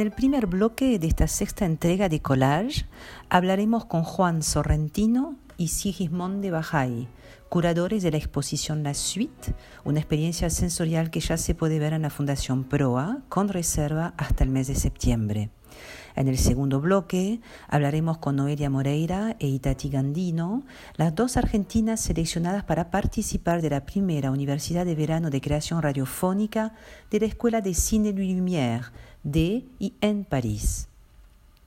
En el primer bloque de esta sexta entrega de Collage hablaremos con Juan Sorrentino y Sigismond de Bajay, curadores de la exposición La Suite, una experiencia sensorial que ya se puede ver en la Fundación Proa con reserva hasta el mes de septiembre. En el segundo bloque hablaremos con Noelia Moreira e Itati Gandino, las dos argentinas seleccionadas para participar de la primera Universidad de Verano de Creación Radiofónica de la Escuela de Cine Lumière de y en París.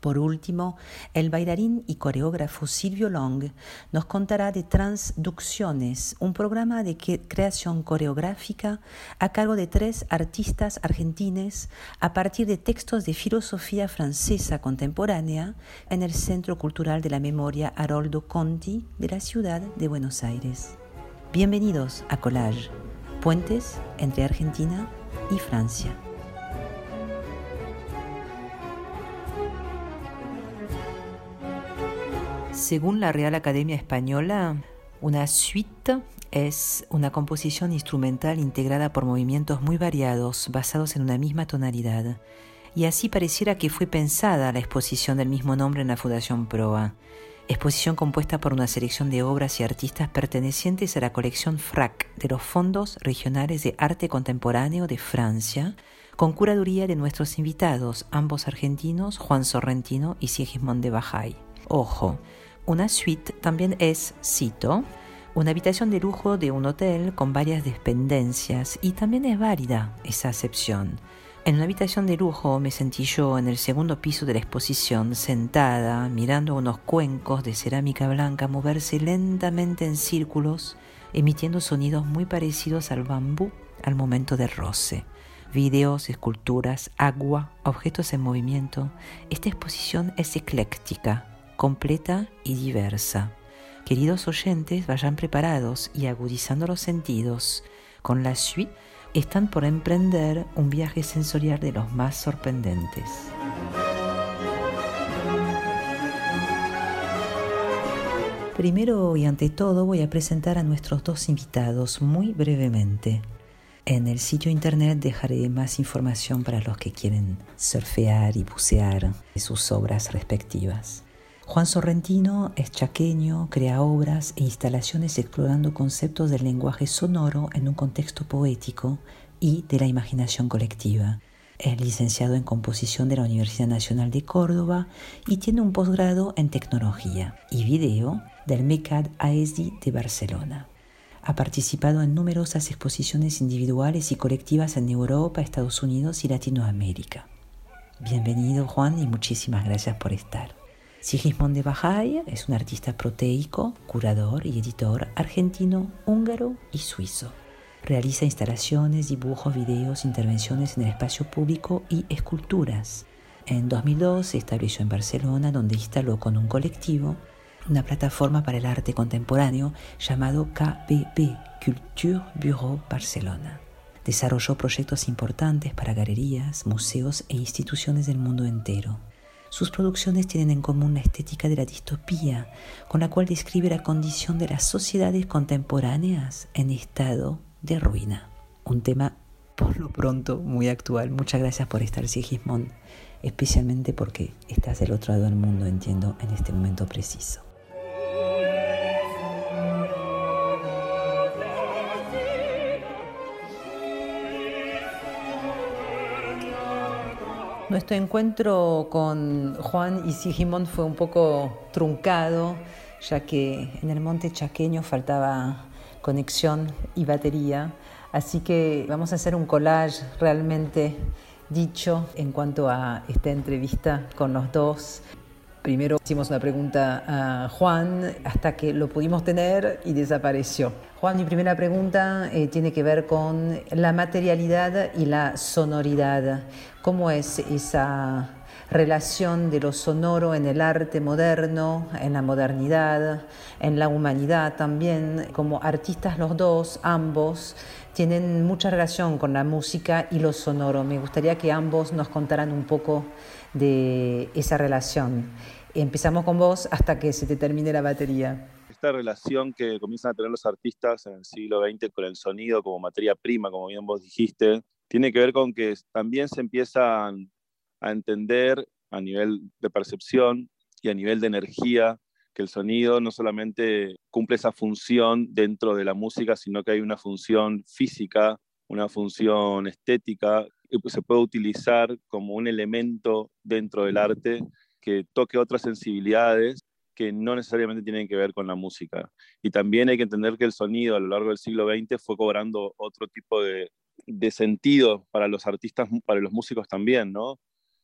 Por último, el bailarín y coreógrafo Silvio Long nos contará de Transducciones, un programa de creación coreográfica a cargo de tres artistas argentines a partir de textos de filosofía francesa contemporánea en el Centro Cultural de la Memoria Haroldo Conti de la ciudad de Buenos Aires. Bienvenidos a Collage, puentes entre Argentina y Francia. Según la Real Academia Española, una suite es una composición instrumental integrada por movimientos muy variados basados en una misma tonalidad. Y así pareciera que fue pensada la exposición del mismo nombre en la Fundación Proa. Exposición compuesta por una selección de obras y artistas pertenecientes a la colección FRAC de los Fondos Regionales de Arte Contemporáneo de Francia, con curaduría de nuestros invitados, ambos argentinos, Juan Sorrentino y Sigismond de Bajay. Ojo, una suite también es, cito, una habitación de lujo de un hotel con varias dependencias y también es válida esa acepción. En una habitación de lujo me sentí yo en el segundo piso de la exposición, sentada, mirando unos cuencos de cerámica blanca moverse lentamente en círculos, emitiendo sonidos muy parecidos al bambú al momento del roce. Videos, esculturas, agua, objetos en movimiento. Esta exposición es ecléctica, completa y diversa. Queridos oyentes, vayan preparados y agudizando los sentidos. Con la suite están por emprender un viaje sensorial de los más sorprendentes. Primero y ante todo voy a presentar a nuestros dos invitados muy brevemente. En el sitio internet dejaré más información para los que quieren surfear y bucear sus obras respectivas. Juan Sorrentino es chaqueño, crea obras e instalaciones explorando conceptos del lenguaje sonoro en un contexto poético y de la imaginación colectiva. Es licenciado en composición de la Universidad Nacional de Córdoba y tiene un posgrado en tecnología y video del MECAD AESDI de Barcelona. Ha participado en numerosas exposiciones individuales y colectivas en Europa, Estados Unidos y Latinoamérica. Bienvenido Juan y muchísimas gracias por estar. Sigismond de Bajay es un artista proteico, curador y editor argentino, húngaro y suizo. Realiza instalaciones, dibujos, videos, intervenciones en el espacio público y esculturas. En 2002 se estableció en Barcelona, donde instaló con un colectivo una plataforma para el arte contemporáneo llamado KBB, Culture Bureau Barcelona. Desarrolló proyectos importantes para galerías, museos e instituciones del mundo entero. Sus producciones tienen en común la estética de la distopía, con la cual describe la condición de las sociedades contemporáneas en estado de ruina. Un tema por lo pronto muy actual. Muchas gracias por estar, Sigismond, especialmente porque estás del otro lado del mundo, entiendo, en este momento preciso. Nuestro encuentro con Juan y Sigimond fue un poco truncado, ya que en el monte chaqueño faltaba conexión y batería. Así que vamos a hacer un collage realmente dicho en cuanto a esta entrevista con los dos. Primero hicimos una pregunta a Juan hasta que lo pudimos tener y desapareció. Juan, mi primera pregunta eh, tiene que ver con la materialidad y la sonoridad. ¿Cómo es esa relación de lo sonoro en el arte moderno, en la modernidad, en la humanidad también? Como artistas los dos, ambos, tienen mucha relación con la música y lo sonoro. Me gustaría que ambos nos contaran un poco de esa relación. Empezamos con vos hasta que se te termine la batería. Esta relación que comienzan a tener los artistas en el siglo XX con el sonido como materia prima, como bien vos dijiste, tiene que ver con que también se empiezan a entender a nivel de percepción y a nivel de energía que el sonido no solamente cumple esa función dentro de la música, sino que hay una función física, una función estética, y se puede utilizar como un elemento dentro del arte que toque otras sensibilidades que no necesariamente tienen que ver con la música. Y también hay que entender que el sonido a lo largo del siglo XX fue cobrando otro tipo de, de sentido para los artistas, para los músicos también, ¿no?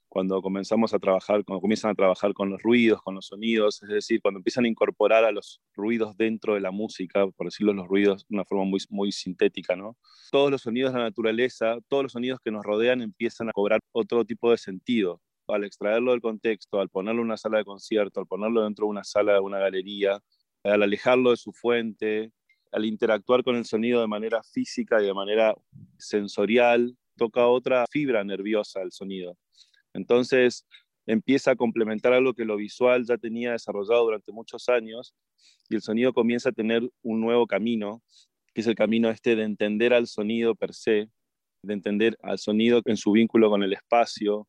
Cuando comenzamos a trabajar, cuando comienzan a trabajar con los ruidos, con los sonidos, es decir, cuando empiezan a incorporar a los ruidos dentro de la música, por decirlo los ruidos de una forma muy, muy sintética, ¿no? Todos los sonidos de la naturaleza, todos los sonidos que nos rodean empiezan a cobrar otro tipo de sentido al extraerlo del contexto, al ponerlo en una sala de concierto, al ponerlo dentro de una sala de una galería, al alejarlo de su fuente, al interactuar con el sonido de manera física y de manera sensorial, toca otra fibra nerviosa el sonido. Entonces empieza a complementar algo que lo visual ya tenía desarrollado durante muchos años y el sonido comienza a tener un nuevo camino, que es el camino este de entender al sonido per se, de entender al sonido en su vínculo con el espacio,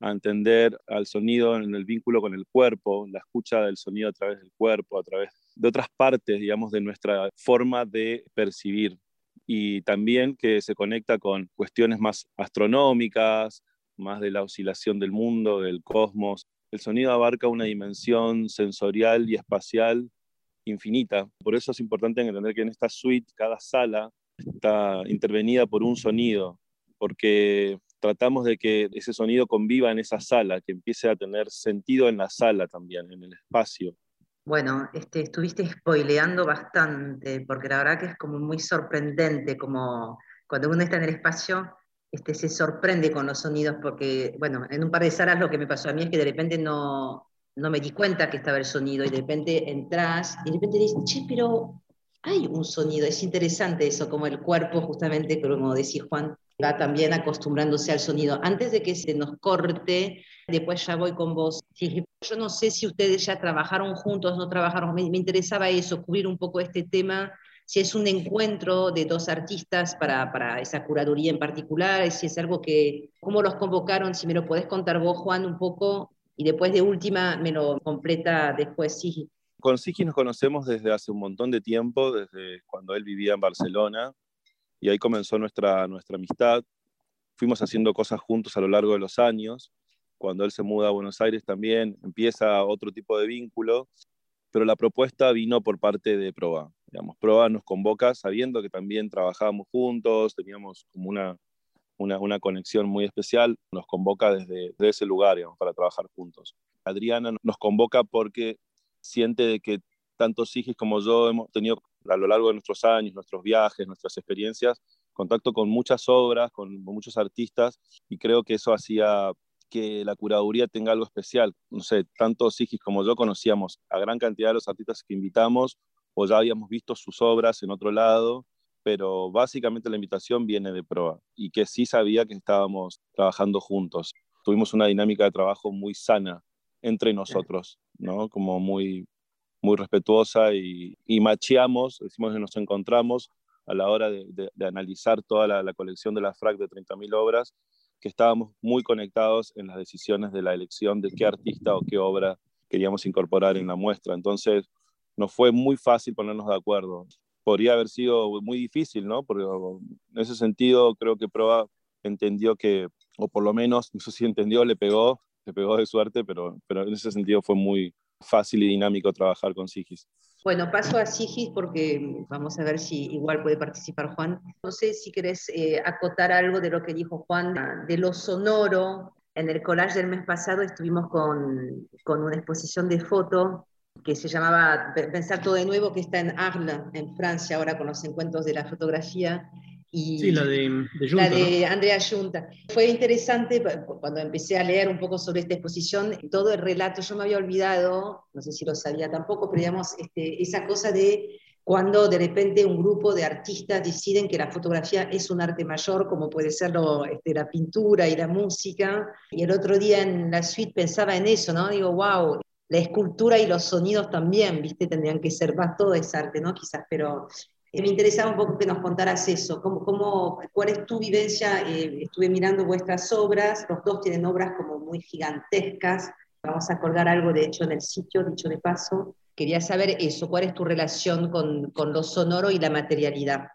a entender al sonido en el vínculo con el cuerpo, la escucha del sonido a través del cuerpo, a través de otras partes, digamos, de nuestra forma de percibir. Y también que se conecta con cuestiones más astronómicas, más de la oscilación del mundo, del cosmos. El sonido abarca una dimensión sensorial y espacial infinita. Por eso es importante entender que en esta suite cada sala está intervenida por un sonido, porque tratamos de que ese sonido conviva en esa sala, que empiece a tener sentido en la sala también, en el espacio. Bueno, este, estuviste spoileando bastante, porque la verdad que es como muy sorprendente, como cuando uno está en el espacio, este, se sorprende con los sonidos, porque, bueno, en un par de salas lo que me pasó a mí es que de repente no, no me di cuenta que estaba el sonido, y de repente entras, y de repente dices, che, pero hay un sonido, es interesante eso, como el cuerpo, justamente, como decía Juan, va también acostumbrándose al sonido. Antes de que se nos corte, después ya voy con vos. yo no sé si ustedes ya trabajaron juntos, no trabajaron, me, interesaba eso, cubrir un poco este tema, si es un encuentro de dos artistas para, para, esa curaduría en particular, si es algo que, cómo los convocaron, si me lo podés contar vos, Juan, un poco, y después de última me lo completa después Sigi. Con Sigi nos conocemos desde hace un montón de tiempo, desde cuando él vivía en Barcelona, y ahí comenzó nuestra, nuestra amistad. Fuimos haciendo cosas juntos a lo largo de los años. Cuando él se muda a Buenos Aires también empieza otro tipo de vínculo, pero la propuesta vino por parte de Proba. Digamos, Proba nos convoca sabiendo que también trabajábamos juntos, teníamos como una, una, una conexión muy especial, nos convoca desde, desde ese lugar digamos, para trabajar juntos. Adriana nos convoca porque siente que tanto Sigis como yo hemos tenido a lo largo de nuestros años, nuestros viajes, nuestras experiencias, contacto con muchas obras, con muchos artistas, y creo que eso hacía que la curaduría tenga algo especial. No sé, tanto Sigis como yo conocíamos a gran cantidad de los artistas que invitamos o ya habíamos visto sus obras en otro lado, pero básicamente la invitación viene de Proa y que sí sabía que estábamos trabajando juntos. Tuvimos una dinámica de trabajo muy sana entre nosotros, ¿no? Como muy, muy respetuosa y, y macheamos, decimos que nos encontramos a la hora de, analizar toda la, colección de la FRAC de 30.000 obras, que estábamos muy conectados en las decisiones de la elección de qué artista o qué obra queríamos incorporar en la muestra. Entonces, nos fue muy fácil ponernos de acuerdo. Podría haber sido muy difícil, ¿no? Porque en ese sentido creo que Proa entendió que, o por lo menos, no sé si entendió, le pegó, le pegó de suerte, pero, pero en ese sentido fue muy, fácil y dinámico trabajar con Sigis. Bueno, paso a Sigis porque vamos a ver si igual puede participar Juan. No sé si querés eh, acotar algo de lo que dijo Juan, de lo sonoro. En el collage del mes pasado estuvimos con, con una exposición de foto que se llamaba Pensar todo de nuevo, que está en Arles, en Francia, ahora con los encuentros de la fotografía sí, la de, La de Andrea Junta. Fue interesante cuando empecé a leer un poco sobre esta exposición, todo el relato, yo me había olvidado, no sé si lo sabía tampoco, pero digamos, este, esa cosa de cuando de repente un grupo de artistas deciden que la fotografía es un arte mayor, como puede ser este, la pintura y la música. Y el otro día en la suite pensaba en eso, ¿no? Digo, wow, la escultura y los sonidos también, ¿viste? Tendrían que ser más todo es arte, ¿no? Quizás, pero me interesaba un poco que nos contaras eso, cómo, cómo, cuál es tu vivencia, eh, estuve mirando vuestras obras, los dos tienen obras como muy gigantescas, vamos a colgar algo de hecho en el sitio, dicho de paso, quería saber eso, cuál es tu relación con, con lo sonoro y la materialidad.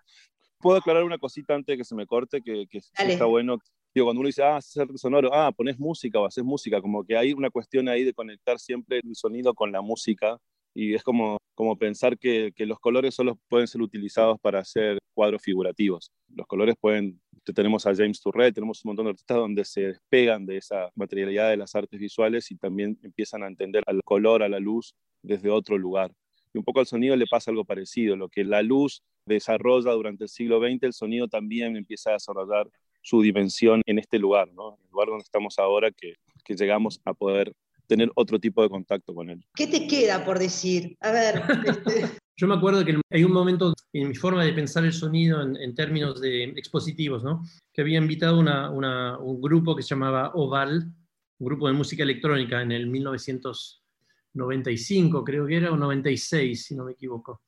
Puedo aclarar una cosita antes de que se me corte, que, que está bueno. Digo, cuando uno dice, ah, hacer sonoro, ah, pones música o haces música, como que hay una cuestión ahí de conectar siempre el sonido con la música y es como, como pensar que, que, los colores solo pueden ser utilizados para hacer cuadros figurativos. Los colores pueden, tenemos a James Tourret, tenemos un montón de artistas donde se despegan de esa materialidad de las artes visuales y también empiezan a entender al color, a la luz desde otro lugar. Y un poco al sonido le pasa algo parecido, lo que la luz desarrolla durante el siglo XX, el sonido también empieza a desarrollar su dimensión en este lugar, ¿no? el lugar donde estamos ahora, que, que llegamos a poder tener otro tipo de contacto con él. ¿Qué te queda por decir? A ver. Este... Yo me acuerdo que hay un momento en mi forma de pensar el sonido en, términos de expositivos, ¿no? que había invitado una, una, un grupo que se llamaba Oval, un grupo de música electrónica en el 1995, creo que era, o 96, si no me equivoco.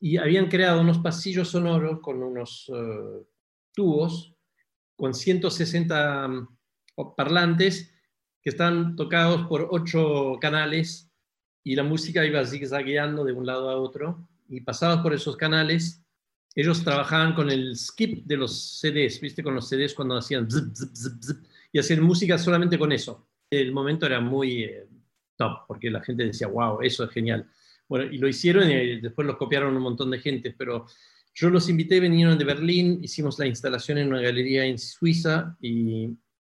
Y habían creado unos pasillos sonoros con unos uh, tubos, con 160 mm, parlantes que están tocados por ocho canales y la música iba zigzagueando de un lado a otro y pasados por esos canales, ellos trabajaban con el skip de los CDs, ¿viste? Con los CDs cuando hacían zip, zip, zip, y hacían música solamente con eso. El momento era muy eh, top, porque la gente decía, wow, eso es genial. Bueno, y lo hicieron y después los copiaron un montón de gente, pero yo los invité, vinieron de Berlín, hicimos la instalación en una galería en Suiza y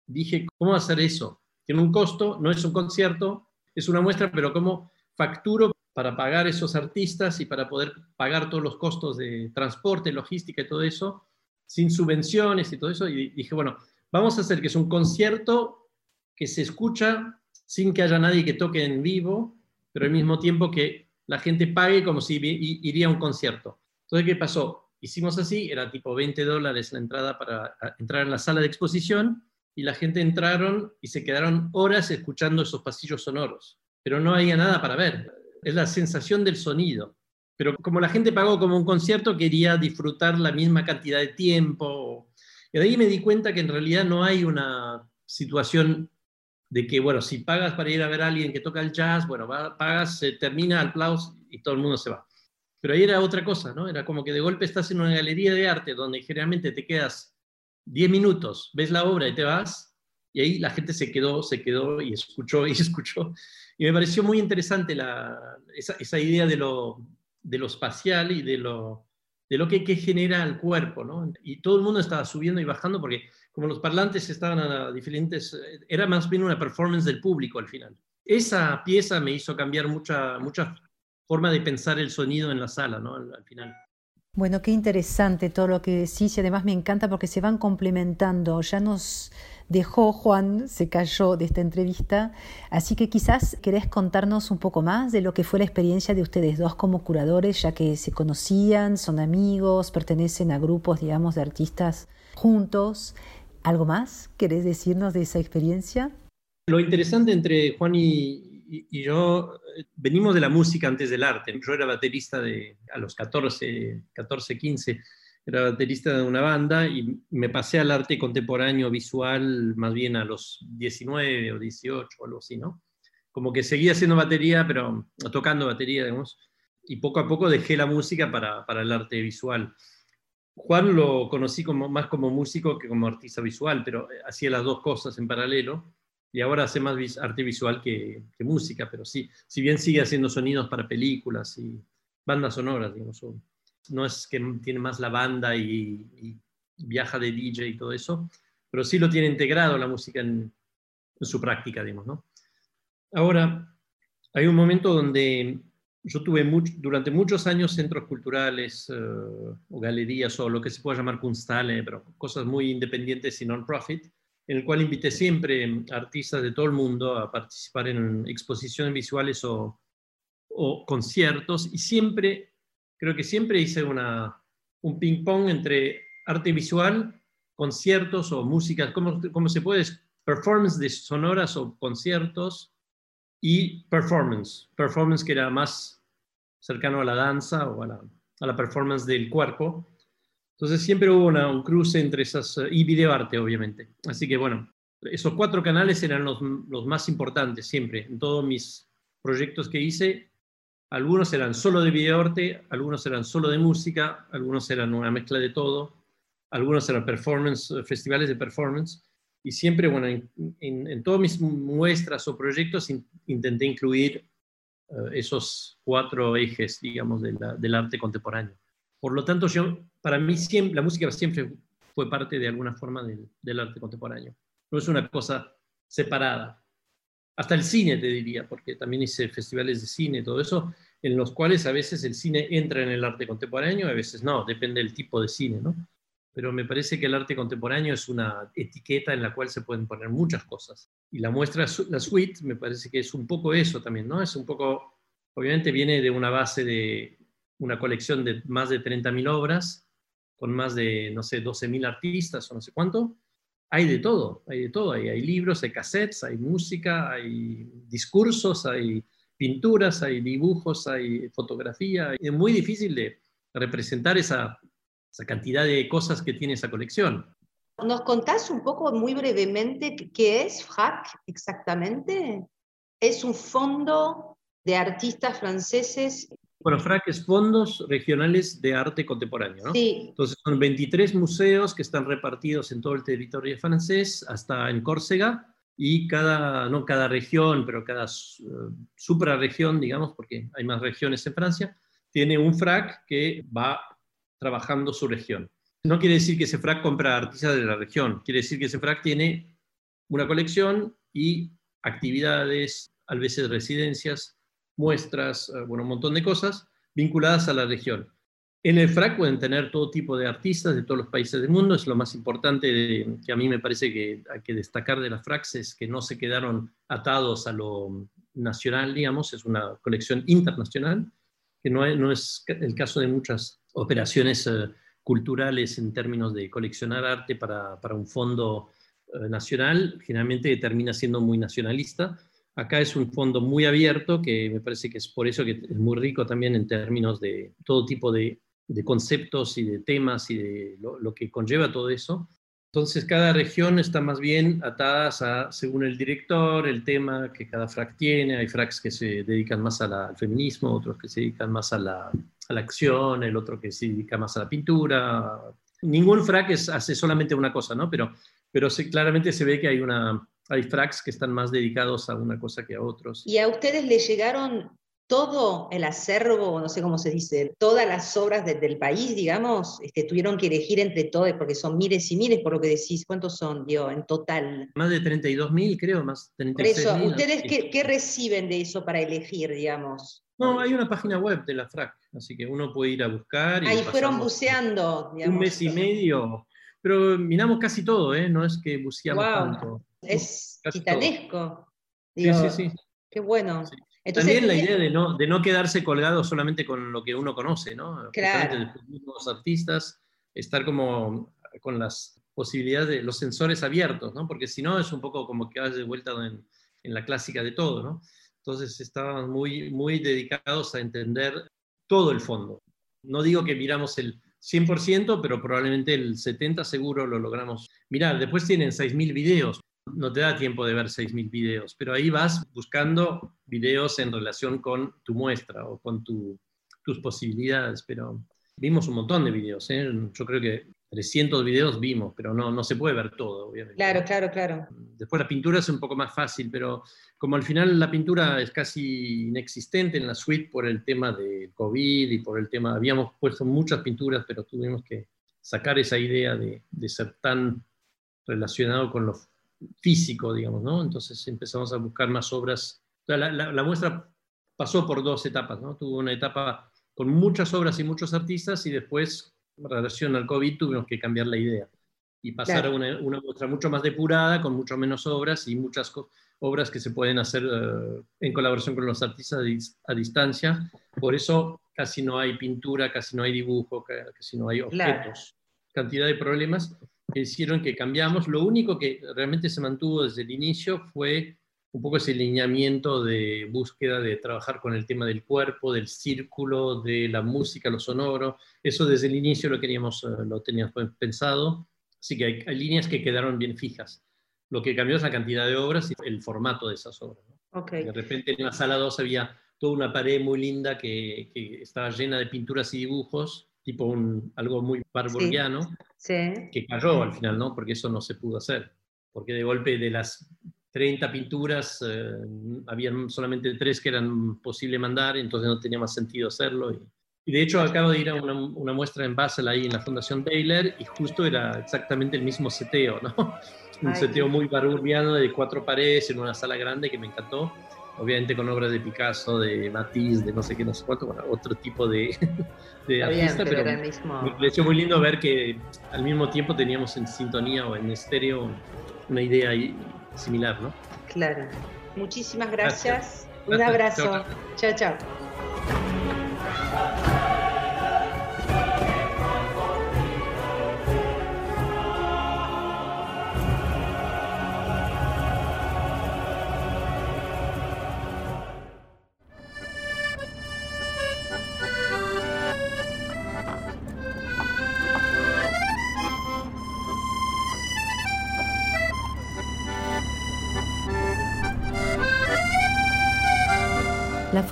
dije, ¿cómo hacer eso? Tiene un costo, no es un concierto, es una muestra, pero ¿cómo facturo para pagar esos artistas y para poder pagar todos los costos de transporte, logística y todo eso, sin subvenciones y todo eso? Y dije, bueno, vamos a hacer que es un concierto que se escucha sin que haya nadie que toque en vivo, pero al mismo tiempo que la gente pague como si iría a un concierto. Entonces, ¿qué pasó? Hicimos así, era tipo 20 dólares la entrada para entrar en la sala de exposición y la gente entraron y se quedaron horas escuchando esos pasillos sonoros, pero no había nada para ver. Es la sensación del sonido. Pero como la gente pagó como un concierto, quería disfrutar la misma cantidad de tiempo. Y de ahí me di cuenta que en realidad no hay una situación de que, bueno, si pagas para ir a ver a alguien que toca el jazz, bueno, pagas, se termina el y todo el mundo se va. Pero ahí era otra cosa, ¿no? Era como que de golpe estás en una galería de arte donde generalmente te quedas 10 minutos, ves la obra y te vas, y ahí la gente se quedó, se quedó y escuchó y escuchó. Y me pareció muy interesante esa, idea de lo, de lo espacial y de lo, de lo que, que, genera el cuerpo, ¿no? Y todo el mundo estaba subiendo y bajando porque como los parlantes estaban a diferentes, era más bien una performance del público al final. Esa pieza me hizo cambiar mucha, mucha forma de pensar el sonido en la sala, ¿no? al final. Bueno, qué interesante todo lo que decís y además me encanta porque se van complementando. Ya nos dejó Juan, se cayó de esta entrevista, así que quizás querés contarnos un poco más de lo que fue la experiencia de ustedes dos como curadores, ya que se conocían, son amigos, pertenecen a grupos, digamos, de artistas juntos. ¿Algo más querés decirnos de esa experiencia? Lo interesante entre Juan y, y, yo eh, venimos de la música antes del arte. Yo era baterista de, a los 14, 14, 15, era baterista de una banda y me pasé al arte contemporáneo visual más bien a los 19 o 18 o algo así, ¿no? Como que seguía haciendo batería, pero tocando batería, digamos, y poco a poco dejé la música para, para el arte visual. Juan lo conocí como, más como músico que como artista visual, pero hacía las dos cosas en paralelo y ahora hace más arte visual que, música, pero sí, si bien sigue haciendo sonidos para películas y bandas sonoras, digamos, no es que tiene más la banda y, viaja de DJ y todo eso, pero sí lo tiene integrado la música en, su práctica, digamos, ¿no? Ahora, hay un momento donde yo tuve durante muchos años centros culturales eh, o galerías o lo que se pueda llamar Kunsthalle, pero cosas muy independientes y non-profit, en el cual invité siempre artistas de todo el mundo a participar en exposiciones visuales o, conciertos y siempre, creo que siempre hice una, un ping-pong entre arte visual, conciertos o música, ¿cómo, cómo se puede? Performance de sonoras o conciertos y performance, performance que era más cercano a la danza o a la, a la performance del cuerpo. Entonces siempre hubo un cruce entre esas, eh, y videoarte obviamente. Así que bueno, esos cuatro canales eran los, los más importantes siempre. En todos mis proyectos que hice, algunos eran solo de videoarte, algunos eran solo de música, algunos eran una mezcla de todo, algunos eran performance, eh, festivales de performance. Y siempre, bueno, en, en, todas mis muestras o proyectos intenté incluir eh, esos cuatro ejes, digamos, del arte contemporáneo. Por lo tanto, yo, para mí siempre, la música siempre fue parte de alguna forma del, del arte contemporáneo. No es una cosa separada. Hasta el cine, te diría, porque también hice festivales de cine, todo eso, en los cuales a veces el cine entra en el arte contemporáneo, a veces no, depende del tipo de cine, ¿no? pero me parece que el arte contemporáneo es una etiqueta en la cual se pueden poner muchas cosas. Y la muestra, la suite, me parece que es un poco eso también, ¿no? Es un poco, obviamente viene de una base de una colección de más de 30.000 obras, con más de, no sé, 12.000 artistas o no sé cuánto. Hay de todo, hay de todo. Hay, hay libros, hay cassettes, hay música, hay discursos, hay pinturas, hay dibujos, hay fotografía. Es muy difícil de representar esa esa cantidad de cosas que tiene esa colección. ¿Nos contás un poco muy brevemente qué es FRAC exactamente? Es un fondo de artistas franceses. Bueno, FRAC es Fondos Regionales de Arte Contemporáneo, ¿no? Sí. Entonces son 23 museos que están repartidos en todo el territorio francés, hasta en Córcega, y cada, no cada región, pero cada uh, suprarregión, digamos, porque hay más regiones en Francia, tiene un FRAC que va trabajando su región. No quiere decir que CEFRAC compra artistas de la región, quiere decir que CEFRAC tiene una colección y actividades, a veces residencias, muestras, eh, bueno, un montón de cosas vinculadas a la región. En el FRAC pueden tener todo tipo de artistas de todos los países del mundo, es lo más importante que a mí me parece que hay que destacar de las FRACs, es que no se quedaron atados a lo nacional, digamos, es una colección internacional, que no no es el caso de muchas operaciones eh, culturales en términos de coleccionar arte para, para un fondo eh, nacional, generalmente termina siendo muy nacionalista. Acá es un fondo muy abierto, que me parece que es por eso que es muy rico también en términos de todo tipo de, conceptos y de temas y de lo, que conlleva todo eso. Entonces, cada región está más bien atada a, según el director, el tema que cada frac tiene. Hay fracs que se dedican más al feminismo, otros que se dedican más a la, a la, acción, el otro que se dedica más a la pintura. Ningún frac es, hace solamente una cosa, ¿no? Pero, pero claramente se ve que hay, una, hay fracs que están más dedicados a una cosa que a otros. ¿Y a ustedes les llegaron todo el acervo, no sé cómo se dice, todas las obras de, del país, digamos, este, tuvieron que elegir entre todos, porque son miles y miles, por lo que decís, ¿cuántos son, Dios, en total? Más de 32.000, creo, más 36.000. Por eso, ¿ustedes qué, qué, reciben de eso para elegir, digamos? No, hay una página web de la FRAC, así que uno puede ir a buscar. Y Ahí fueron buceando, digamos. Un mes y medio, pero miramos casi todo, ¿eh? No es que buceamos wow. tanto. Es titanesco. Digo, sí, sí, sí. Qué bueno. Sí. Entonces, También la idea de no, de no quedarse colgado solamente con lo que uno conoce, ¿no? Claro. Los artistas, estar como con las posibilidades de los sensores abiertos, ¿no? Porque si no es un poco como que vas de vuelta en, en, la clásica de todo, ¿no? Entonces estaban muy, muy dedicados a entender todo el fondo. No digo que miramos el 100%, pero probablemente el 70% seguro lo logramos mirar. Después tienen 6.000 videos, no te da tiempo de ver 6.000 videos, pero ahí vas buscando videos en relación con tu muestra o con tu, tus posibilidades, pero vimos un montón de videos, ¿eh? yo creo que 300 videos vimos, pero no, no se puede ver todo, obviamente. Claro, claro, claro. Después la pintura es un poco más fácil, pero como al final la pintura es casi inexistente en la suite por el tema del COVID y por el tema, habíamos puesto muchas pinturas, pero tuvimos que sacar esa idea de, de ser tan relacionado con los físico, digamos, ¿no? Entonces empezamos a buscar más obras. La, la, la, muestra pasó por dos etapas, ¿no? Tuvo una etapa con muchas obras y muchos artistas y después, en relación al COVID, tuvimos que cambiar la idea y pasar claro. a una, una, muestra mucho más depurada, con mucho menos obras y muchas obras que se pueden hacer uh, en colaboración con los artistas a, a, distancia. Por eso casi no hay pintura, casi no hay dibujo, casi no hay objetos. Claro. Cantidad de problemas hicieron que cambiamos. Lo único que realmente se mantuvo desde el inicio fue un poco ese lineamiento de búsqueda de trabajar con el tema del cuerpo, del círculo, de la música, lo sonoro. Eso desde el inicio lo queríamos, eh, lo teníamos pensado, así que hay, líneas que quedaron bien fijas. Lo que cambió es la cantidad de obras y el formato de esas obras. De repente en la sala 2 había toda una pared muy linda que, estaba llena de pinturas y dibujos, tipo un, algo muy barburgiano, que cayó al final, ¿no? Porque eso no se pudo hacer. Porque de golpe de las 30 pinturas, eh, habían solamente tres que eran posible mandar, entonces no tenía más sentido hacerlo. Y, de hecho acabo de ir a una, una, muestra en Basel ahí en la Fundación Baylor y justo era exactamente el mismo seteo, ¿no? Un seteo muy barburgiano de cuatro paredes en una sala grande que me encantó. Obviamente con obras de Picasso, de Matisse, de no sé qué, no sé cuánto, bueno, otro tipo de, de artista, pero, me pareció muy lindo ver que al mismo tiempo teníamos en sintonía o en estéreo una idea similar, ¿no? Claro. Muchísimas gracias. Un abrazo. chao. chao.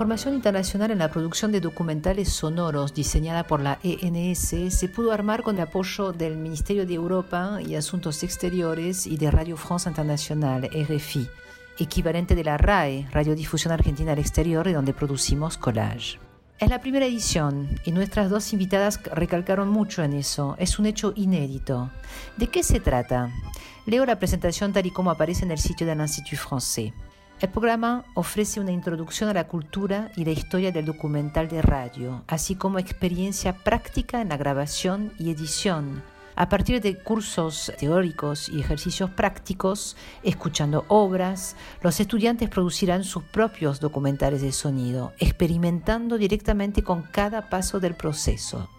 Formación internacional en la producción de documentales sonoros diseñada por la ENS se pudo armar con el apoyo del Ministerio de Europa y Asuntos Exteriores y de Radio France Internacional, RFI, equivalente de la RAE, Radiodifusión Argentina al Exterior, donde producimos Collage. Es la primera edición y nuestras dos invitadas recalcaron mucho en eso. Es un hecho inédito. ¿De qué se trata? Leo la presentación tal y como aparece en el sitio del Institut Français. El programa ofrece una introducción a la cultura y la historia del documental de radio, así como experiencia práctica en la grabación y edición. A partir de cursos teóricos y ejercicios prácticos, escuchando obras, los estudiantes producirán sus propios documentales de sonido, experimentando directamente con cada paso del proceso.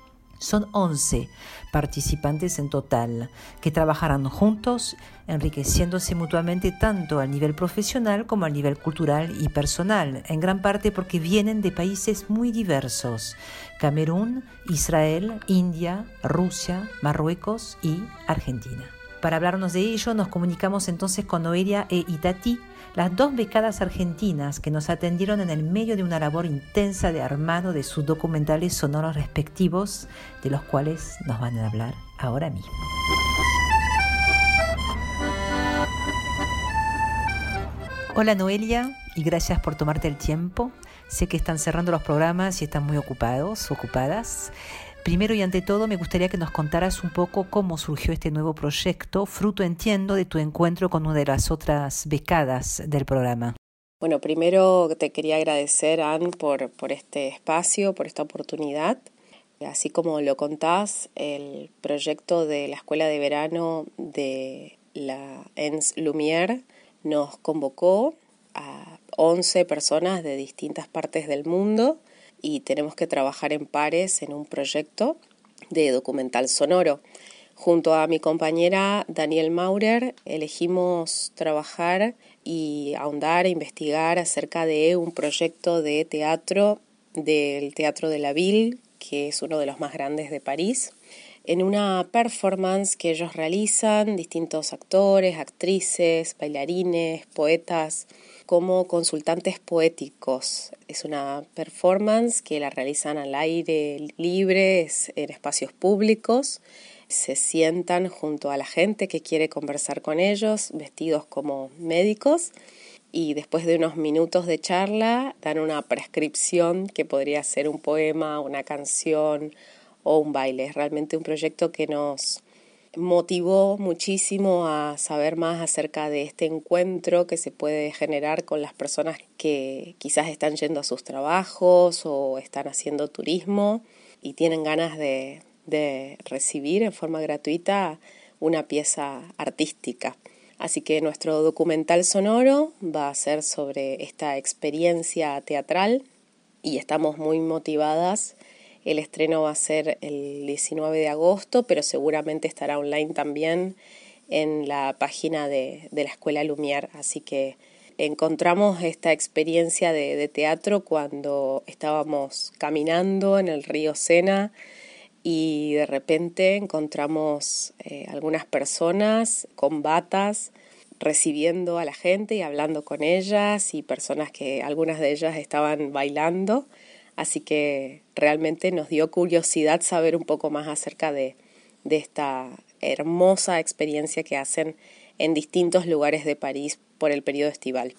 Son 11 participantes en total que trabajarán juntos, enriqueciéndose mutuamente tanto al nivel profesional como al nivel cultural y personal, en gran parte porque vienen de países muy diversos, Camerún, Israel, India, Rusia, Marruecos y Argentina. Para hablarnos de ello nos comunicamos entonces con Noelia e Itati, las dos becadas argentinas que nos atendieron en el medio de una labor intensa de armado de sus documentales sonoros respectivos, de los cuales nos van a hablar ahora mismo. Hola Noelia y gracias por tomarte el tiempo. Sé que están cerrando los programas y están muy ocupados, ocupadas. Primero y ante todo, me gustaría que nos contaras un poco cómo surgió este nuevo proyecto, fruto, entiendo, de tu encuentro con una de las otras becadas del programa. Bueno, primero te quería agradecer, Anne, por, por este espacio, por esta oportunidad. Así como lo contás, el proyecto de la Escuela de Verano de la ENS Lumière nos convocó a 11 personas de distintas partes del mundo y tenemos que trabajar en pares en un proyecto de documental sonoro. Junto a mi compañera Daniel Maurer elegimos trabajar y ahondar e investigar acerca de un proyecto de teatro del Teatro de la Ville, que es uno de los más grandes de París, en una performance que ellos realizan, distintos actores, actrices, bailarines, poetas, como consultantes poéticos. Es una performance que la realizan al aire libre, en espacios públicos. Se sientan junto a la gente que quiere conversar con ellos, vestidos como médicos, y después de unos minutos de charla dan una prescripción que podría ser un poema, una canción o un baile. Es realmente un proyecto que nos motivó muchísimo a saber más acerca de este encuentro que se puede generar con las personas que quizás están yendo a sus trabajos o están haciendo turismo y tienen ganas de, de recibir en forma gratuita una pieza artística. Así que nuestro documental sonoro va a ser sobre esta experiencia teatral y estamos muy motivadas el estreno va a ser el 19 de agosto, pero seguramente estará online también en la página de, la Escuela Lumière. Así que encontramos esta experiencia de, teatro cuando estábamos caminando en el río Sena y de repente encontramos eh, algunas personas con batas recibiendo a la gente y hablando con ellas y personas que algunas de ellas estaban bailando. Así que realmente nos dio curiosidad saber un poco más acerca de, esta hermosa experiencia que hacen en distintos lugares de París por el periodo estival.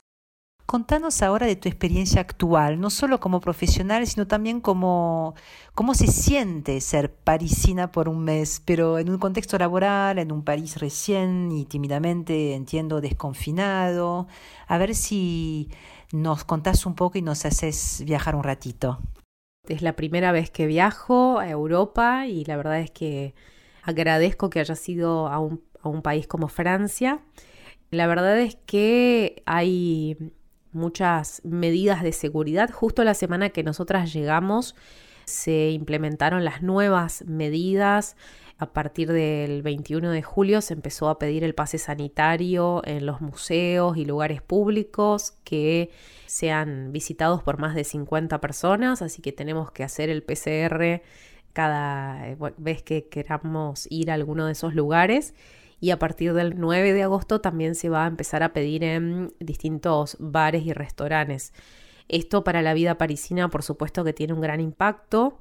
Contanos ahora de tu experiencia actual, no solo como profesional, sino también como cómo se siente ser parisina por un mes, pero en un contexto laboral, en un París recién y tímidamente, entiendo, desconfinado. A ver si nos contás un poco y nos haces viajar un ratito. Es la primera vez que viajo a Europa y la verdad es que agradezco que haya sido a un, a un país como Francia. La verdad es que hay muchas medidas de seguridad. Justo la semana que nosotras llegamos se implementaron las nuevas medidas. A partir del 21 de julio se empezó a pedir el pase sanitario en los museos y lugares públicos que sean visitados por más de 50 personas, así que tenemos que hacer el PCR cada eh, vez que queramos ir a alguno de esos lugares y a partir del 9 de agosto también se va a empezar a pedir en distintos bares y restaurantes. Esto para la vida parisina por supuesto que tiene un gran impacto.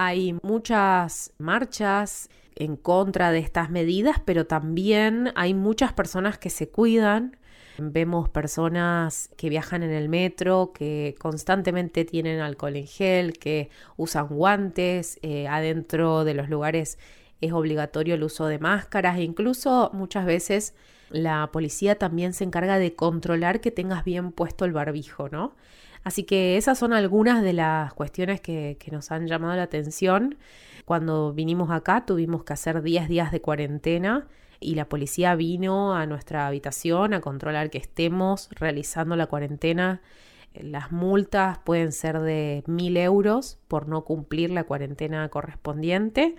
Hay muchas marchas en contra de estas medidas, pero también hay muchas personas que se cuidan. Vemos personas que viajan en el metro, que constantemente tienen alcohol en gel, que usan guantes eh, adentro de los lugares es obligatorio el uso de máscaras e incluso muchas veces la policía también se encarga de controlar que tengas bien puesto el barbijo, ¿no? Así que esas son algunas de las cuestiones que, nos han llamado la atención. Cuando vinimos acá tuvimos que hacer 10 días de cuarentena y la policía vino a nuestra habitación a controlar que estemos realizando la cuarentena. Las multas pueden ser de mil euros por no cumplir la cuarentena correspondiente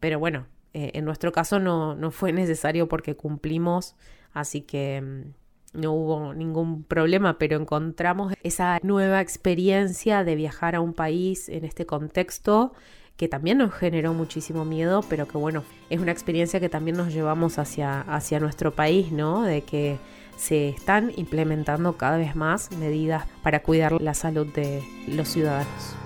pero bueno, eh, en nuestro caso no, no, fue necesario porque cumplimos, así que mm, no hubo ningún problema, pero encontramos esa nueva experiencia de viajar a un país en este contexto que también nos generó muchísimo miedo, pero que bueno, es una experiencia que también nos llevamos hacia, hacia nuestro país, ¿no? De que se están implementando cada vez más medidas para cuidar la salud de los ciudadanos.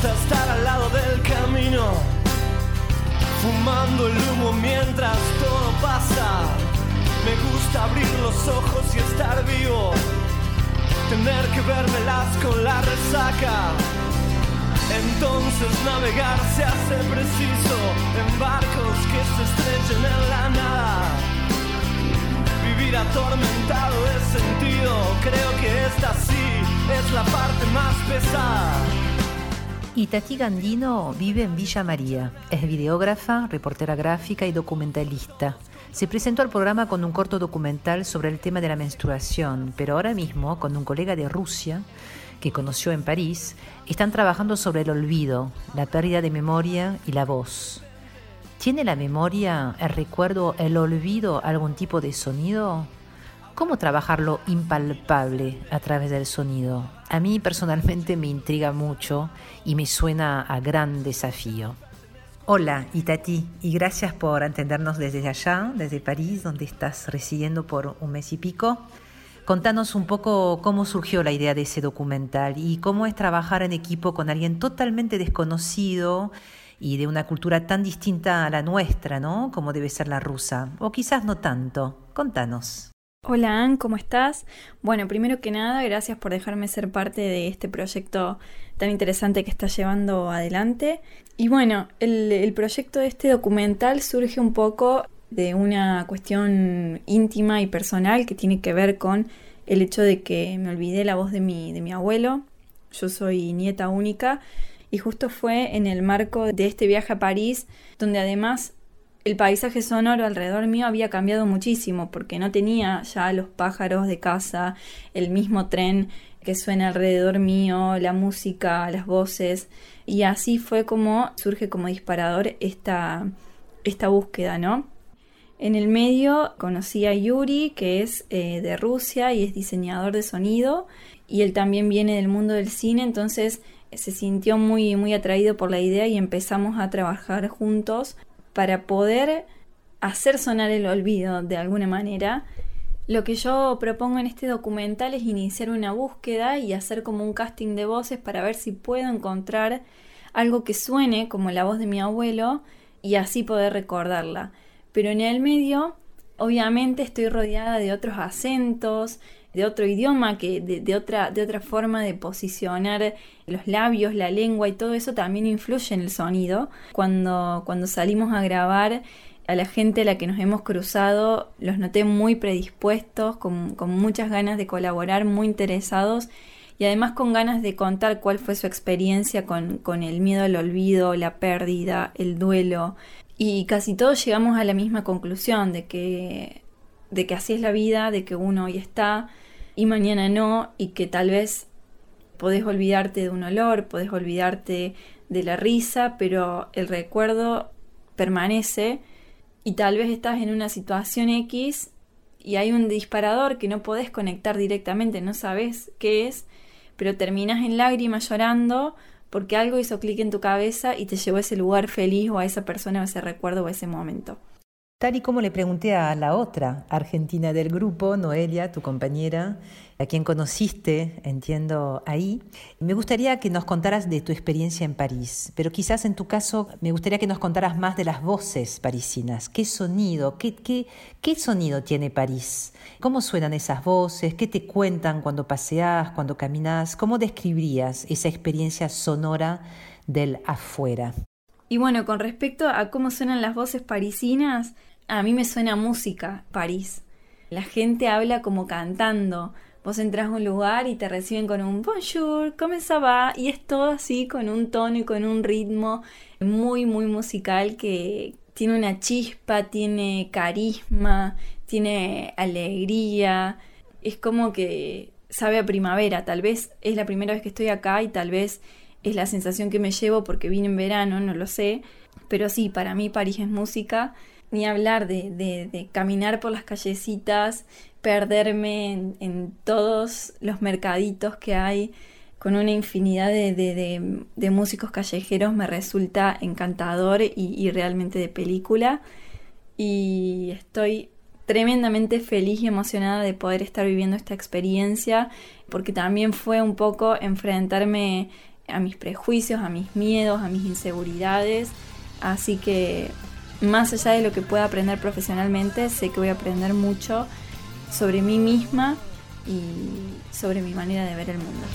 gusta estar al lado del camino, fumando el humo mientras pasa. Me gusta abrir los ojos y estar vivo, tener que vermelas con la resaca. Entonces navegar se hace preciso en barcos que se estrechen en la nada. Vivir atormentado es sentido, creo que esta sí es la parte más pesada. Itati Gandino vive en Villa María. Es videógrafa, reportera gráfica y documentalista. Se presentó al programa con un corto documental sobre el tema de la menstruación, pero ahora mismo, con un colega de Rusia que conoció en París, están trabajando sobre el olvido, la pérdida de memoria y la voz. ¿Tiene la memoria, el recuerdo, el olvido algún tipo de sonido? ¿Cómo trabajar lo impalpable a través del sonido? A mí personalmente me intriga mucho y me suena a gran desafío. Hola, Itati, y gracias por atendernos desde allá, desde París, donde estás residiendo por un mes y pico. Contanos un poco cómo surgió la idea de ese documental y cómo es trabajar en equipo con alguien totalmente desconocido y de una cultura tan distinta a la nuestra, ¿no? Como debe ser la rusa. O quizás no tanto. Contanos. Hola Ann, ¿cómo estás? Bueno, primero que nada, gracias por dejarme ser parte de este proyecto tan interesante que estás llevando adelante. Y bueno, el, proyecto de este documental surge un poco de una cuestión íntima y personal que tiene que ver con el hecho de que me olvidé la voz de mi, de mi abuelo. Yo soy nieta única y justo fue en el marco de este viaje a París donde además el paisaje sonoro alrededor mío había cambiado muchísimo porque no tenía ya los pájaros de casa, el mismo tren que suena alrededor mío, la música, las voces y así fue como surge como disparador esta, esta búsqueda, ¿no? En el medio conocí a Yuri, que es eh, de Rusia y es diseñador de sonido, y él también viene del mundo del cine, entonces se sintió muy, muy atraído por la idea y empezamos a trabajar juntos para poder hacer sonar el olvido de alguna manera. Lo que yo propongo en este documental es iniciar una búsqueda y hacer como un casting de voces para ver si puedo encontrar algo que suene como la voz de mi abuelo y así poder recordarla. Pero en el medio, obviamente estoy rodeada de otros acentos, de otro idioma, que de, otra, de otra forma de posicionar los labios, la lengua y todo eso también influye en el sonido. Cuando, cuando salimos a grabar, a la gente a la que nos hemos cruzado los noté muy predispuestos, con, con muchas ganas de colaborar, muy interesados y además con ganas de contar cuál fue su experiencia con, con el miedo al olvido, la pérdida, el duelo. Y casi todos llegamos a la misma conclusión de que, de que así es la vida, de que uno hoy está y mañana no, y que tal vez podés olvidarte de un olor, podés olvidarte de la risa, pero el recuerdo permanece y tal vez estás en una situación X y hay un disparador que no podés conectar directamente, no sabes qué es, pero terminas en lágrimas llorando porque algo hizo clic en tu cabeza y te llevó a ese lugar feliz o a esa persona o a ese recuerdo o a ese momento. Tal y como le pregunté a la otra argentina del grupo, Noelia, tu compañera, a quien conociste, entiendo, ahí, me gustaría que nos contaras de tu experiencia en París, pero quizás en tu caso me gustaría que nos contaras más de las voces parisinas. ¿Qué sonido, qué, qué, qué sonido tiene París? ¿Cómo suenan esas voces? ¿Qué te cuentan cuando paseas, cuando caminas? ¿Cómo describirías esa experiencia sonora del afuera? Y bueno, con respecto a cómo suenan las voces parisinas, a mí me suena música, París. La gente habla como cantando. Vos entras a un lugar y te reciben con un bonjour, ¿cómo se va? Y es todo así con un tono y con un ritmo muy, muy musical que tiene una chispa, tiene carisma, tiene alegría. Es como que sabe a primavera. Tal vez es la primera vez que estoy acá y tal vez es la sensación que me llevo porque vine en verano, no lo sé. Pero sí, para mí París es música ni hablar de, de, caminar por las callecitas, perderme en, todos los mercaditos que hay con una infinidad de, de músicos callejeros me resulta encantador y, y, realmente de película. Y estoy tremendamente feliz y emocionada de poder estar viviendo esta experiencia, porque también fue un poco enfrentarme a mis prejuicios, a mis miedos, a mis inseguridades. Así que más allá de lo que pueda aprender profesionalmente, sé que voy a aprender mucho sobre mí misma y sobre mi manera de ver el mundo.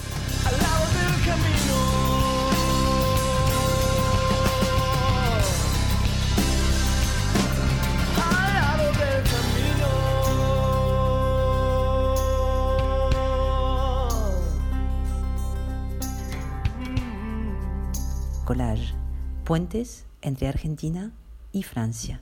Collage. Puentes entre Argentina y Francia.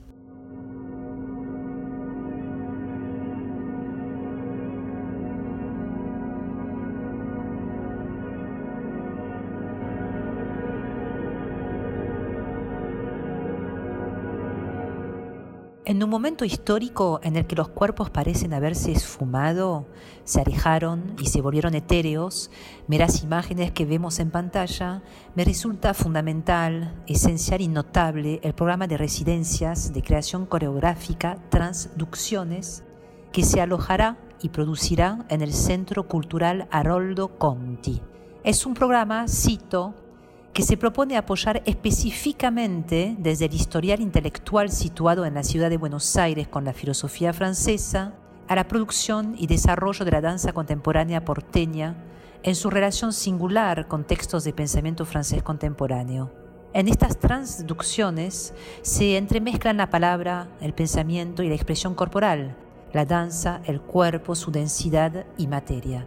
En un momento histórico en el que los cuerpos parecen haberse esfumado, se alejaron y se volvieron etéreos, meras imágenes que vemos en pantalla, me resulta fundamental, esencial y notable el programa de residencias de creación coreográfica Transducciones que se alojará y producirá en el Centro Cultural Haroldo Conti. Es un programa, cito, que se propone apoyar específicamente desde el historial intelectual situado en la ciudad de Buenos Aires con la filosofía francesa a la producción y desarrollo de la danza contemporánea porteña en su relación singular con textos de pensamiento francés contemporáneo. En estas transducciones se entremezclan la palabra, el pensamiento y la expresión corporal, la danza, el cuerpo, su densidad y materia.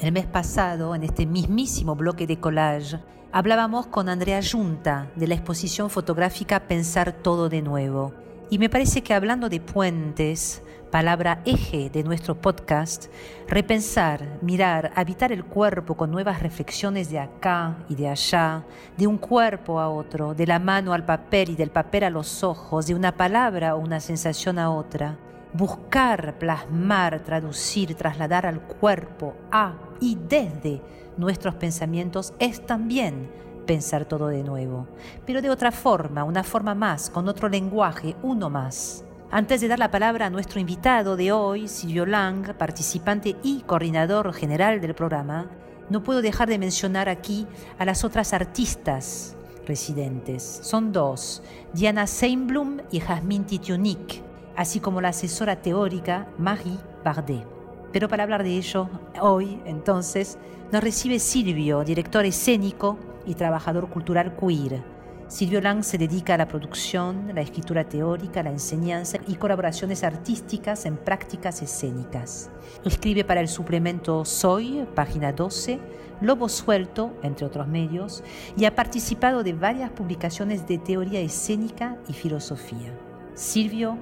El mes pasado, en este mismísimo bloque de collage, hablábamos con Andrea Junta de la exposición fotográfica Pensar todo de nuevo. Y me parece que hablando de puentes, palabra eje de nuestro podcast, repensar, mirar, habitar el cuerpo con nuevas reflexiones de acá y de allá, de un cuerpo a otro, de la mano al papel y del papel a los ojos, de una palabra o una sensación a otra. Buscar, plasmar, traducir, trasladar al cuerpo a y desde nuestros pensamientos es también pensar todo de nuevo, pero de otra forma, una forma más, con otro lenguaje, uno más. Antes de dar la palabra a nuestro invitado de hoy, Silvio Lang, participante y coordinador general del programa, no puedo dejar de mencionar aquí a las otras artistas residentes. Son dos, Diana Seinblum y Jasmine Titionic, así como la asesora teórica Marie Bardet. Pero para hablar de ello, hoy, entonces, nos recibe Silvio, director escénico y trabajador cultural queer Silvio Lang se dedica a la producción, la escritura teórica, la enseñanza y colaboraciones artísticas en prácticas escénicas. Escribe para el suplemento Soy, página 12, Lobo Suelto, entre otros medios, y ha participado de varias publicaciones de teoría escénica y filosofía. Silvio,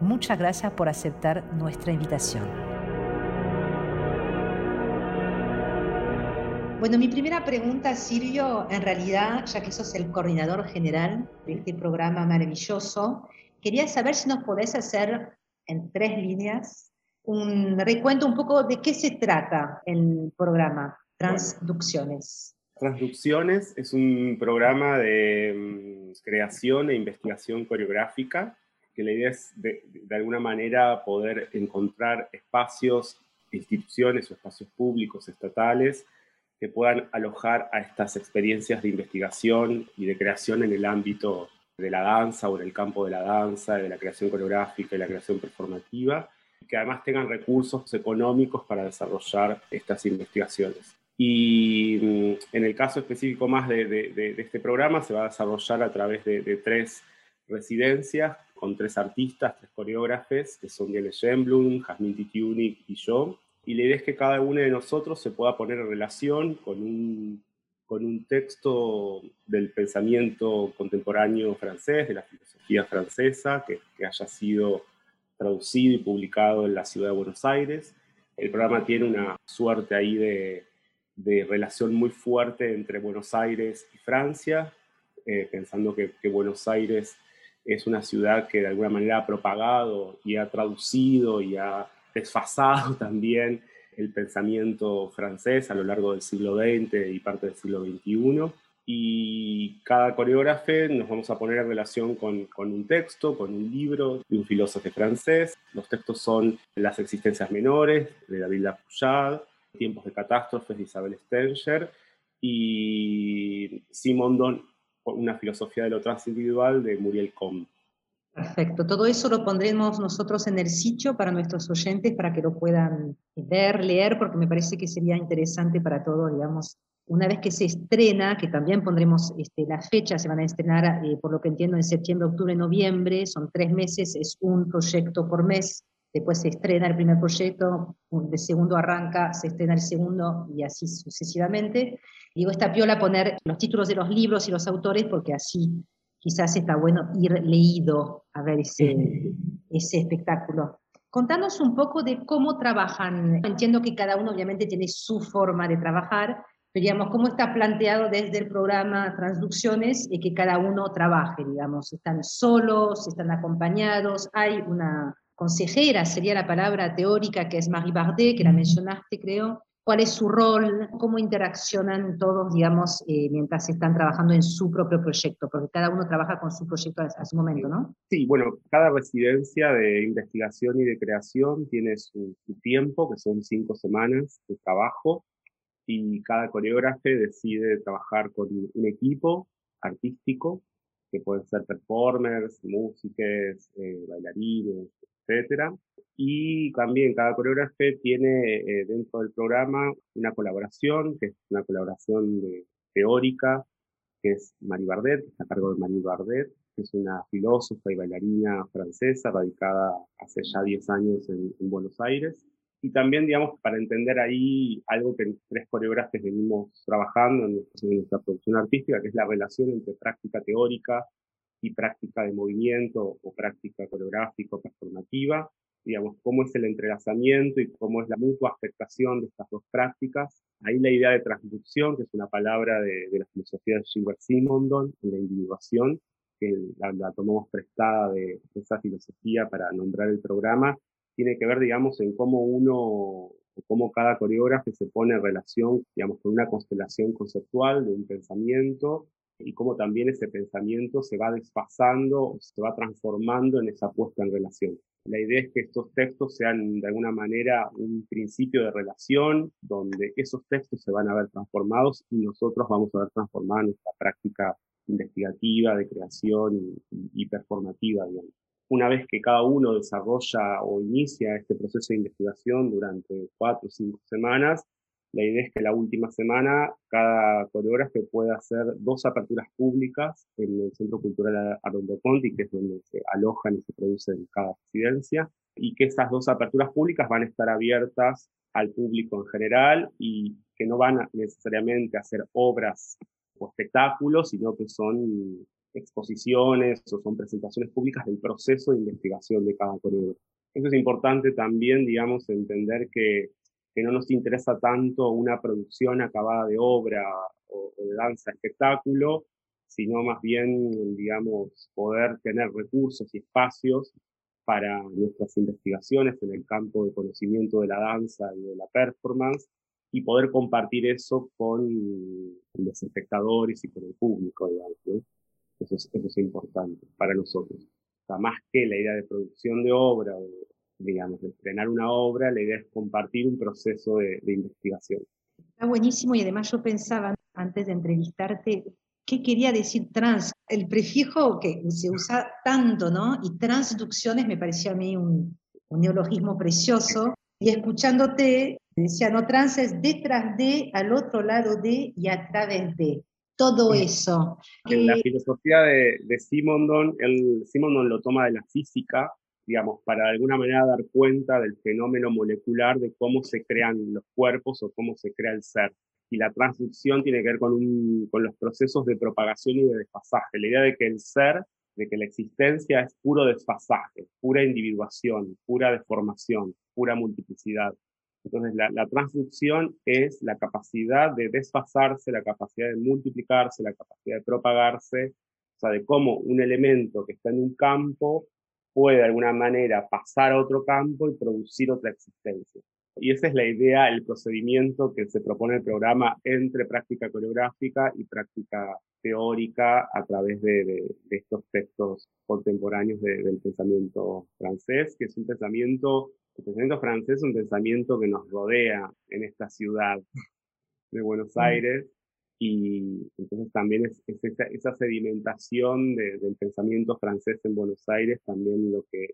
muchas gracias por aceptar nuestra invitación. Bueno, mi primera pregunta, Silvio, en realidad, ya que sos el coordinador general de este programa maravilloso, quería saber si nos podés hacer en tres líneas un recuento un poco de qué se trata el programa Transducciones. Transducciones es un programa de mm, creación e investigación coreográfica que la idea es de, de alguna manera poder encontrar espacios, instituciones o espacios públicos estatales que puedan alojar a estas experiencias de investigación y de creación en el ámbito de la danza o en el campo de la danza, de la creación coreográfica y la creación performativa, que además tengan recursos económicos para desarrollar estas investigaciones. Y mm, en el caso específico más de, este programa se va a desarrollar a través de, tres residencias con tres artistas, tres coreógrafes, que son Diane Schemblum, Jasmine Titiuni y yo, y la idea es que cada uno de nosotros se pueda poner en relación con un, con un texto del pensamiento contemporáneo francés, de la filosofía francesa, que, haya sido traducido y publicado en la ciudad de Buenos Aires. El programa tiene una suerte ahí de, de relación muy fuerte entre Buenos Aires y Francia, eh, pensando que, que, Buenos Aires es una ciudad que de alguna manera ha propagado y ha traducido y ha desfasado también el pensamiento francés a lo largo del siglo XX y parte del siglo XXI. Y cada coreógrafo nos vamos a poner en relación con, un texto, con un libro de un filósofo francés. Los textos son Las existencias menores de David Lapouchade, Tiempos de catástrofes de Isabel Stenger y Simondon, una filosofía de lo transindividual de Muriel Comte. Perfecto, todo eso lo pondremos nosotros en el sitio para nuestros oyentes para que lo puedan ver, leer, porque me parece que sería interesante para todos, digamos, una vez que se estrena, que también pondremos este, las fechas, se van a estrenar, eh, por lo que entiendo, en septiembre, octubre, noviembre, son tres meses, es un proyecto por mes, después se estrena el primer proyecto, el segundo arranca, se estrena el segundo y así sucesivamente. Digo, esta piola poner los títulos de los libros y los autores porque así quizás está bueno ir leído a ver ese, ese espectáculo. Contanos un poco de cómo trabajan. Entiendo que cada uno obviamente tiene su forma de trabajar, pero digamos, cómo está planteado desde el programa Transducciones y que cada uno trabaje, digamos. ¿Están solos? ¿Están acompañados? Hay una consejera, sería la palabra teórica, que es Marie Bardet, que la mencionaste, creo, cuál es su rol, cómo interaccionan todos, digamos, eh, mientras están trabajando en su propio proyecto, porque cada uno trabaja con su proyecto a, su momento, ¿no? Sí, bueno, cada residencia de investigación y de creación tiene su, tiempo, que son cinco semanas de trabajo, y cada coreógrafo decide trabajar con un equipo artístico, que pueden ser performers, músicos, eh, bailarines, etcétera, y también cada coreógrafo tiene eh, dentro del programa una colaboración, que es una colaboración teórica, que es Marie Bardet, está a cargo de Marie Bardet, que es una filósofa y bailarina francesa radicada hace ya 10 años en, Buenos Aires. Y también, digamos, para entender ahí algo que tres coreógrafos venimos trabajando en nuestra producción artística, que es la relación entre práctica teórica y práctica de movimiento o práctica coreográfica performativa, digamos, cómo es el entrelazamiento y cómo es la mutua afectación de estas dos prácticas. Ahí la idea de transducción, que es una palabra de, la filosofía de Gilbert Simondon, la individuación, que la, tomamos prestada de, esa filosofía para nombrar el programa, tiene que ver, digamos, en cómo uno, cómo cada coreógrafo se pone en relación, digamos, con una constelación conceptual de un pensamiento y cómo también ese pensamiento se va desfasando, se va transformando en esa puesta en relación. La idea es que estos textos sean de alguna manera un principio de relación donde esos textos se van a ver transformados y nosotros vamos a ver transformada nuestra práctica investigativa, de creación y, performativa, Una vez que cada uno desarrolla o inicia este proceso de investigación durante cuatro o cinco semanas, la idea es que la última semana cada coreógrafo pueda hacer dos aperturas públicas en el Centro Cultural Arondo Conti, que es donde se alojan y se producen cada residencia, y que esas dos aperturas públicas van a estar abiertas al público en general y que no van necesariamente a hacer obras o espectáculos, sino que son exposiciones o son presentaciones públicas del proceso de investigación de cada coreógrafo. Eso es importante también, digamos, entender que que no nos interesa tanto una producción acabada de obra o, de danza, espectáculo, sino más bien, digamos, poder tener recursos y espacios para nuestras investigaciones en el campo de conocimiento de la danza y de la performance y poder compartir eso con los espectadores y con el público, digamos. Eso, es, eso es importante para nosotros. O sea, más que la idea de producción de obra o digamos, de estrenar una obra, la idea es compartir un proceso de, investigación. Está buenísimo y además yo pensaba antes de entrevistarte, ¿qué quería decir trans? El prefijo que se usa tanto, ¿no? Y transducciones me pareció a mí un, neologismo precioso. Y escuchándote, decía, no, trans es detrás de, al otro lado de y a través de. Todo eso. En la filosofía de, de Simondon, el, Simondon lo toma de la física, digamos, para de alguna manera dar cuenta del fenómeno molecular de cómo se crean los cuerpos o cómo se crea el ser. Y la transducción tiene que ver con, con los procesos de propagación y de desfasaje. La idea de que el ser, de que la existencia es puro desfasaje, pura individuación, pura deformación, pura multiplicidad. Entonces, la, la transducción es la capacidad de desfasarse, la capacidad de multiplicarse, la capacidad de propagarse, o sea, de cómo un elemento que está en un campo puede de alguna manera pasar a otro campo y producir otra existencia. Y esa es la idea, el procedimiento que se propone el programa entre práctica coreográfica y práctica teórica a través de, estos textos contemporáneos del pensamiento francés, que es un pensamiento, el pensamiento francés es un pensamiento que nos rodea en esta ciudad de Buenos mm. Aires, y entonces también es, esa, sedimentación del pensamiento francés en Buenos Aires también lo que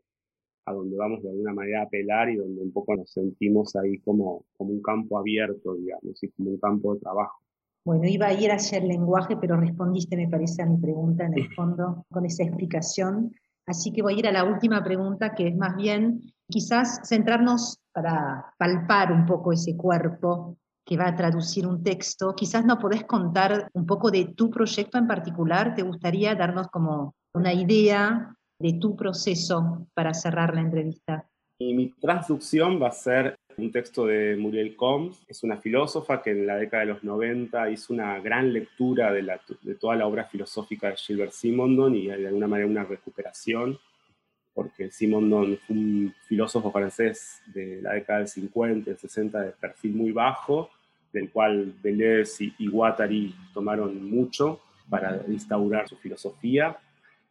a donde vamos de alguna manera a apelar y donde un poco nos sentimos ahí como, como un campo abierto, digamos, y como un campo de trabajo. Bueno, iba a ir hacia el lenguaje, pero respondiste, me parece, a mi pregunta en el fondo con esa explicación. Así que voy a ir a la última pregunta, que es más bien quizás centrarnos para palpar un poco ese cuerpo que va a traducir un texto. Quizás no podés contar un poco de tu proyecto en particular, ¿te gustaría darnos como una idea de tu proceso para cerrar la entrevista? Y mi traducción va a ser un texto de Muriel Combs, es una filósofa que en la década de los 90 hizo una gran lectura de, la, de toda la obra filosófica de Gilbert Simondon y de alguna manera una recuperación, porque Simondon fue un filósofo francés de la década del 50, del 60 de perfil muy bajo, del cual Deleuze y, Guattari tomaron mucho para instaurar su filosofía.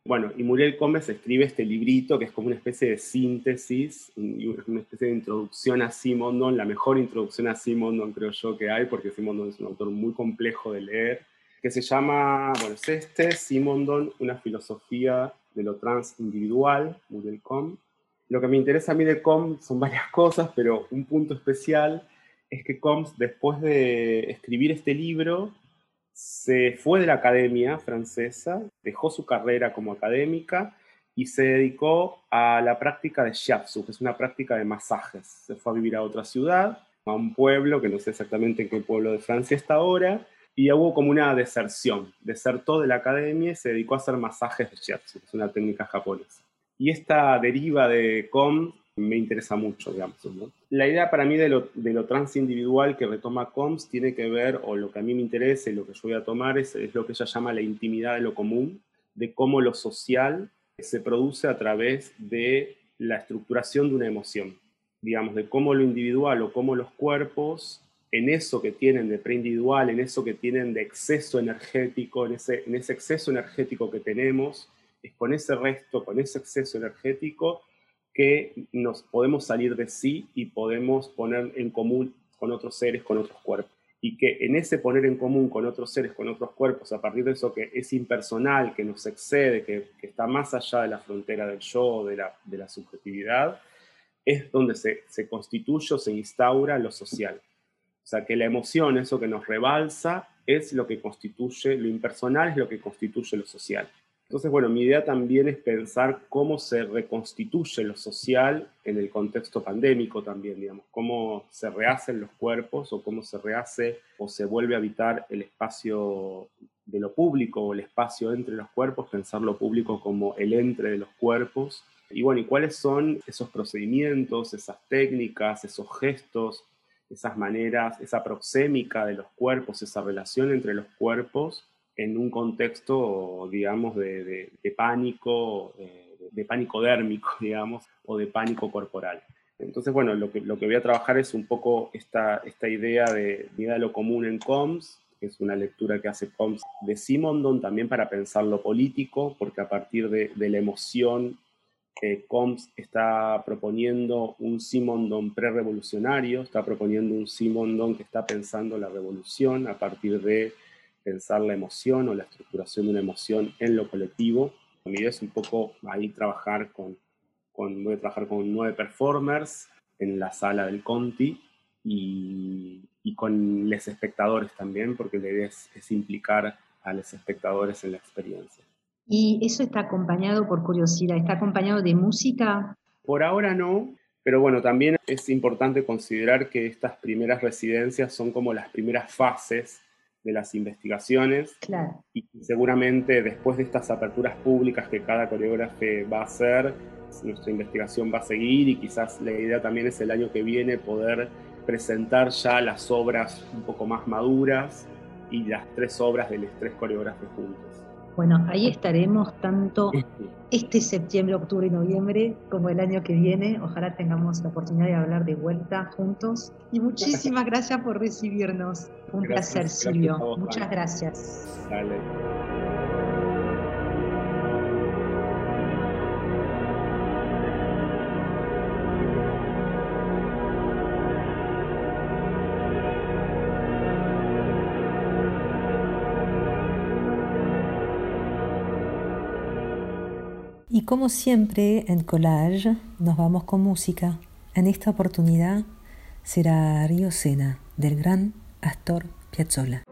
Bueno, y Muriel Gómez escribe este librito que es como una especie de síntesis, una especie de introducción a Simondon, la mejor introducción a Simondon creo yo que hay, porque Simondon es un autor muy complejo de leer, que se llama, bueno, es este, Simondon, una filosofía de lo transindividual, Muriel Com. Lo que me interesa a mí de Com son varias cosas, pero un punto especial es que Combs, después de escribir este libro, se fue de la academia francesa, dejó su carrera como académica y se dedicó a la práctica de shiatsu, que es una práctica de masajes. Se fue a vivir a otra ciudad, a un pueblo, que no sé exactamente en qué pueblo de Francia está ahora, y hubo como una deserción. Desertó de la academia y se dedicó a hacer masajes de shiatsu, que es una técnica japonesa. Y esta deriva de Com me interesa mucho, digamos. La idea para mí de lo, transindividual que retoma Combs tiene que ver, o lo que a mí me interesa y lo que yo voy a tomar es, es lo que ella llama la intimidad de lo común, de cómo lo social se produce a través de la estructuración de una emoción, digamos, de cómo lo individual o cómo los cuerpos, en eso que tienen de preindividual, en eso que tienen de exceso energético, en ese, en ese exceso energético que tenemos, es con ese resto, con ese exceso energético, que nos podemos salir de sí y podemos poner en común con otros seres, con otros cuerpos. Y que en ese poner en común con otros seres, con otros cuerpos, a partir de eso que es impersonal, que nos excede, que, está más allá de la frontera del yo, de la, de la subjetividad, es donde se, se constituye o se instaura lo social. O sea, que la emoción, eso que nos rebalsa, es lo que constituye, lo impersonal es lo que constituye lo social. Entonces, bueno, mi idea también es pensar cómo se reconstituye lo social en el contexto pandémico también, digamos, cómo se rehacen los cuerpos o cómo se rehace o se vuelve a habitar el espacio de lo público o el espacio entre los cuerpos, pensar lo público como el entre de los cuerpos. Y bueno, ¿y cuáles son esos procedimientos, esas técnicas, esos gestos, esas maneras, esa proxémica de los cuerpos, esa relación entre los cuerpos en un contexto, digamos, de, pánico, eh, de pánico dérmico, digamos, o de pánico corporal. Entonces, bueno, lo que, lo que voy a trabajar es un poco esta, esta idea de vida lo común en COMS, que es una lectura que hace COMS de Simondon también para pensar lo político, porque a partir de, de la emoción, eh, COMS está proponiendo un Simondon pre-revolucionario, está proponiendo un Simondon que está pensando la revolución a partir de pensar la emoción o la estructuración de una emoción en lo colectivo. Mi idea es un poco ahí trabajar con, con voy a trabajar con nueve performers en la sala del Conti y, y con los espectadores también, porque la idea es, es implicar a los espectadores en la experiencia. ¿Y eso está acompañado, por curiosidad, está acompañado de música? Por ahora no, pero bueno, también es importante considerar que estas primeras residencias son como las primeras fases de las investigaciones. Y seguramente después de estas aperturas públicas que cada coreógrafo va a hacer, nuestra investigación va a seguir y quizás la idea también es el año que viene poder presentar ya las obras un poco más maduras y las tres obras de los tres coreógrafos juntos. Bueno, ahí estaremos tanto este septiembre, octubre y noviembre como el año que viene. Ojalá tengamos la oportunidad de hablar de vuelta juntos. Y muchísimas gracias por recibirnos. Un placer, Silvio. Muchas gracias. Dale. Como siempre en Collage nos vamos con música. En esta oportunidad será Río Sena del gran Astor Piazzolla.